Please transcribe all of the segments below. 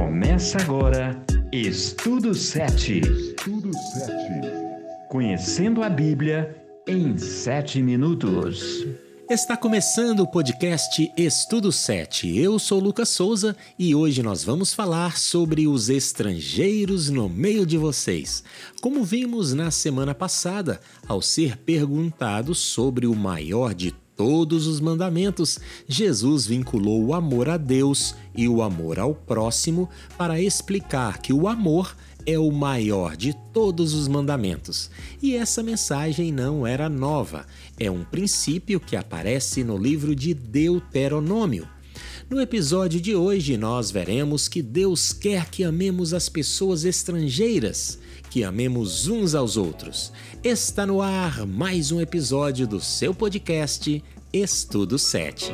Começa agora Estudo 7. Estudo 7. Conhecendo a Bíblia em 7 minutos. Está começando o podcast Estudo 7. Eu sou Lucas Souza e hoje nós vamos falar sobre os estrangeiros no meio de vocês. Como vimos na semana passada, ao ser perguntado sobre o maior de todos os mandamentos, Jesus vinculou o amor a Deus e o amor ao próximo para explicar que o amor é o maior de todos os mandamentos. E essa mensagem não era nova, é um princípio que aparece no livro de Deuteronômio. No episódio de hoje, nós veremos que Deus quer que amemos as pessoas estrangeiras, que amemos uns aos outros. Está no ar mais um episódio do seu podcast Estudo 7.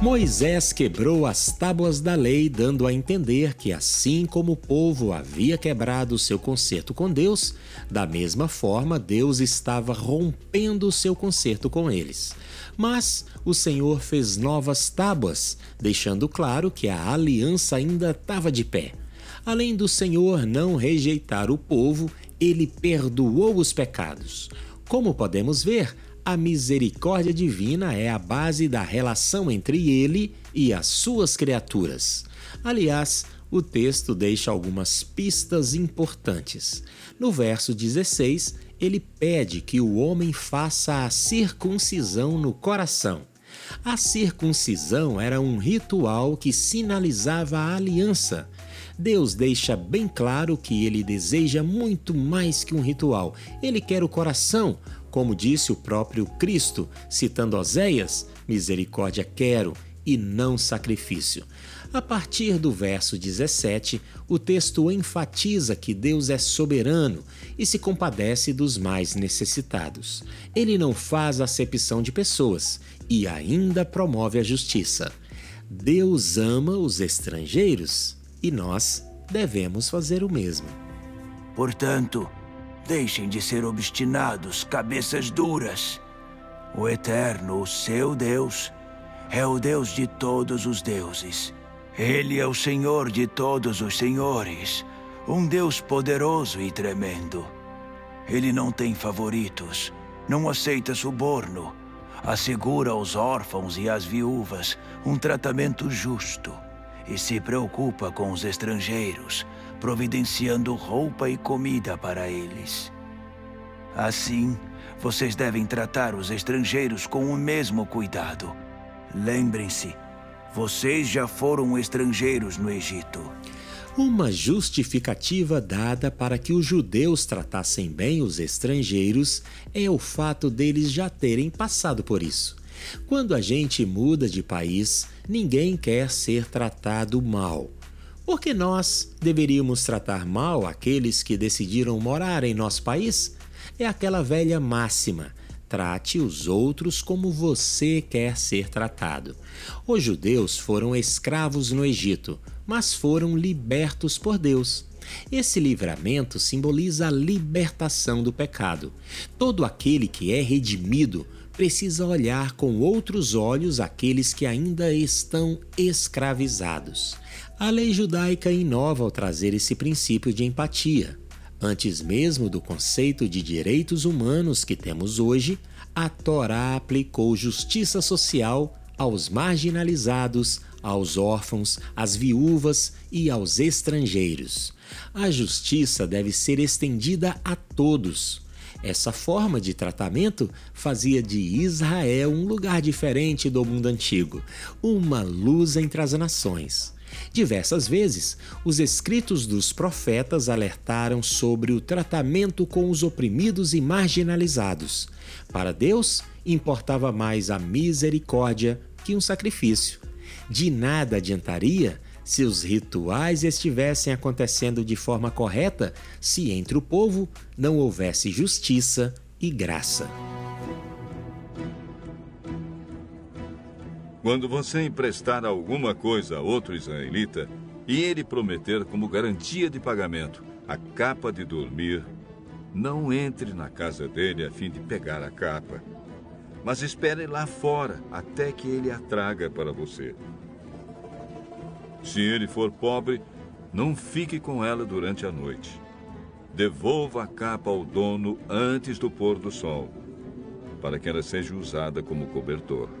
Moisés quebrou as tábuas da lei, dando a entender que, assim como o povo havia quebrado seu concerto com Deus, da mesma forma Deus estava rompendo seu concerto com eles. Mas o Senhor fez novas tábuas, deixando claro que a aliança ainda estava de pé. Além do Senhor não rejeitar o povo, ele perdoou os pecados. Como podemos ver, a misericórdia divina é a base da relação entre ele e as suas criaturas. Aliás, o texto deixa algumas pistas importantes. No verso 16, ele pede que o homem faça a circuncisão no coração. A circuncisão era um ritual que sinalizava a aliança. Deus deixa bem claro que ele deseja muito mais que um ritual. Ele quer o coração, como disse o próprio Cristo, citando Oséias: misericórdia quero e não sacrifício. A partir do verso 17, o texto enfatiza que Deus é soberano e se compadece dos mais necessitados. Ele não faz acepção de pessoas e ainda promove a justiça. Deus ama os estrangeiros e nós devemos fazer o mesmo. Portanto, deixem de ser obstinados, cabeças duras. O Eterno, o seu Deus, é o Deus de todos os deuses. Ele é o Senhor de todos os senhores, um Deus poderoso e tremendo. Ele não tem favoritos, não aceita suborno, assegura aos órfãos e às viúvas um tratamento justo e se preocupa com os estrangeiros, providenciando roupa e comida para eles. Assim, vocês devem tratar os estrangeiros com o mesmo cuidado. Lembrem-se, vocês já foram estrangeiros no Egito. Uma justificativa dada para que os judeus tratassem bem os estrangeiros é o fato deles já terem passado por isso. Quando a gente muda de país, ninguém quer ser tratado mal. Por que nós deveríamos tratar mal aqueles que decidiram morar em nosso país? É aquela velha máxima: trate os outros como você quer ser tratado. Os judeus foram escravos no Egito, mas foram libertos por Deus. Esse livramento simboliza a libertação do pecado. Todo aquele que é redimido precisa olhar com outros olhos aqueles que ainda estão escravizados. A lei judaica inova ao trazer esse princípio de empatia. Antes mesmo do conceito de direitos humanos que temos hoje, a Torá aplicou justiça social aos marginalizados, aos órfãos, às viúvas e aos estrangeiros. A justiça deve ser estendida a todos. Essa forma de tratamento fazia de Israel um lugar diferente do mundo antigo, uma luz entre as nações. Diversas vezes, os escritos dos profetas alertaram sobre o tratamento com os oprimidos e marginalizados. Para Deus, importava mais a misericórdia que um sacrifício. De nada adiantaria se os rituais estivessem acontecendo de forma correta, se entre o povo não houvesse justiça e graça. Quando você emprestar alguma coisa a outro israelita e ele prometer como garantia de pagamento a capa de dormir, não entre na casa dele a fim de pegar a capa, mas espere lá fora até que ele a traga para você. Se ele for pobre, não fique com ela durante a noite. Devolva a capa ao dono antes do pôr do sol, para que ela seja usada como cobertor.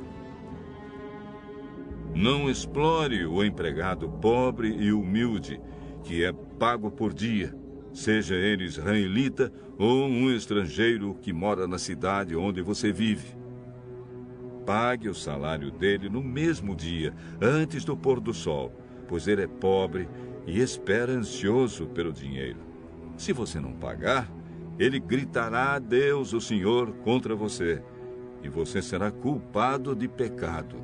Não explore o empregado pobre e humilde, que é pago por dia, seja ele israelita ou um estrangeiro que mora na cidade onde você vive. Pague o salário dele no mesmo dia, antes do pôr do sol, pois ele é pobre e espera ansioso pelo dinheiro. Se você não pagar, ele gritará a Deus, o Senhor, contra você, e você será culpado de pecado.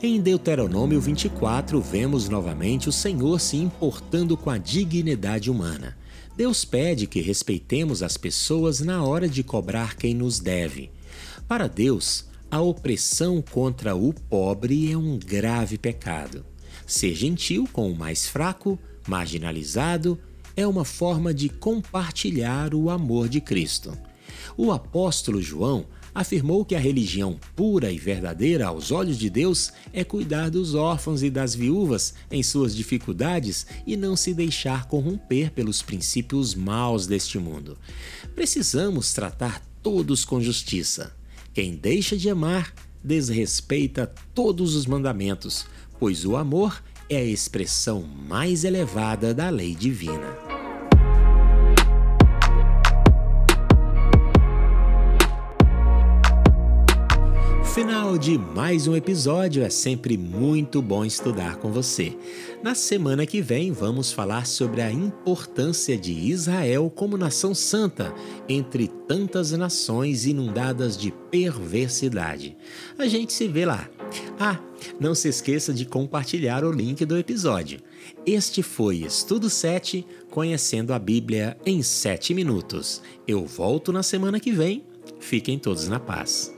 Em Deuteronômio 24, vemos novamente o Senhor se importando com a dignidade humana. Deus pede que respeitemos as pessoas na hora de cobrar quem nos deve. Para Deus, a opressão contra o pobre é um grave pecado. Ser gentil com o mais fraco, marginalizado, é uma forma de compartilhar o amor de Cristo. O apóstolo João afirmou que a religião pura e verdadeira aos olhos de Deus é cuidar dos órfãos e das viúvas em suas dificuldades e não se deixar corromper pelos princípios maus deste mundo. Precisamos tratar todos com justiça. Quem deixa de amar desrespeita todos os mandamentos, pois o amor é a expressão mais elevada da lei divina. Final de mais um episódio, é sempre muito bom estudar com você. Na semana que vem, vamos falar sobre a importância de Israel como nação santa entre tantas nações inundadas de perversidade. A gente se vê lá. Ah, não se esqueça de compartilhar o link do episódio. Este foi Estudo 7, Conhecendo a Bíblia em 7 minutos. Eu volto na semana que vem. Fiquem todos na paz.